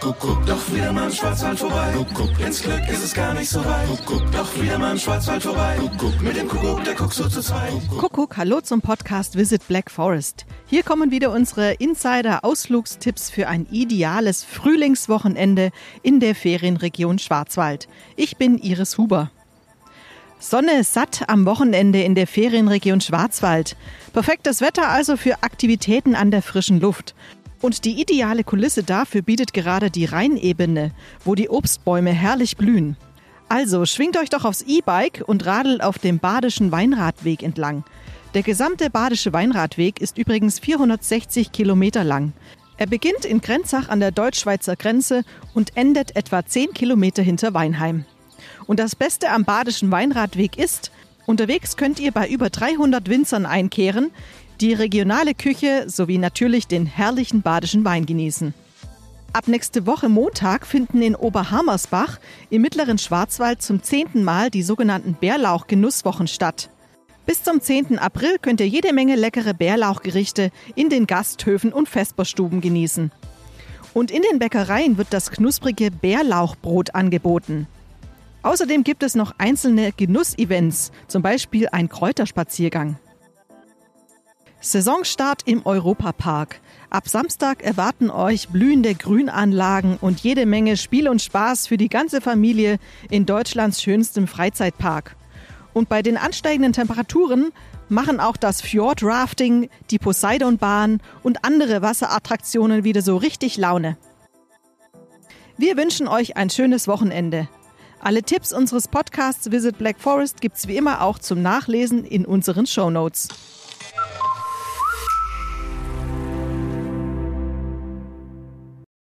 Kuckuck, doch wieder mal im Schwarzwald vorbei. Kuckuck, ins Glück ist es gar nicht so weit. Kuckuck, doch wieder mal im Schwarzwald vorbei. Kuckuck, mit dem Kuckuck, der guckt so zu zweit. Kuckuck, hallo zum Podcast Visit Black Forest. Hier kommen wieder unsere Insider-Ausflugstipps für ein ideales Frühlingswochenende in der Ferienregion Schwarzwald. Ich bin Iris Huber. Sonne satt am Wochenende in der Ferienregion Schwarzwald. Perfektes Wetter also für Aktivitäten an der frischen Luft. Und die ideale Kulisse dafür bietet gerade die Rheinebene, wo die Obstbäume herrlich blühen. Also schwingt euch doch aufs E-Bike und radelt auf dem Badischen Weinradweg entlang. Der gesamte Badische Weinradweg ist übrigens 460 Kilometer lang. Er beginnt in Grenzach an der deutsch-schweizer Grenze und endet etwa 10 Kilometer hinter Weinheim. Und das Beste am Badischen Weinradweg ist, unterwegs könnt ihr bei über 300 Winzern einkehren, die regionale Küche sowie natürlich den herrlichen badischen Wein genießen. Ab nächste Woche Montag finden in Oberhammersbach im mittleren Schwarzwald zum zehnten Mal die sogenannten Bärlauch-Genusswochen statt. Bis zum 10. April könnt ihr jede Menge leckere Bärlauchgerichte in den Gasthöfen und Vesperstuben genießen. Und in den Bäckereien wird das knusprige Bärlauchbrot angeboten. Außerdem gibt es noch einzelne Genussevents, zum Beispiel ein Kräuterspaziergang. Saisonstart im Europapark. Ab Samstag erwarten euch blühende Grünanlagen und jede Menge Spiel und Spaß für die ganze Familie in Deutschlands schönstem Freizeitpark. Und bei den ansteigenden Temperaturen machen auch das Fjordrafting, die Poseidonbahn und andere Wasserattraktionen wieder so richtig Laune. Wir wünschen euch ein schönes Wochenende. Alle Tipps unseres Podcasts Visit Black Forest gibt's wie immer auch zum Nachlesen in unseren Show Notes.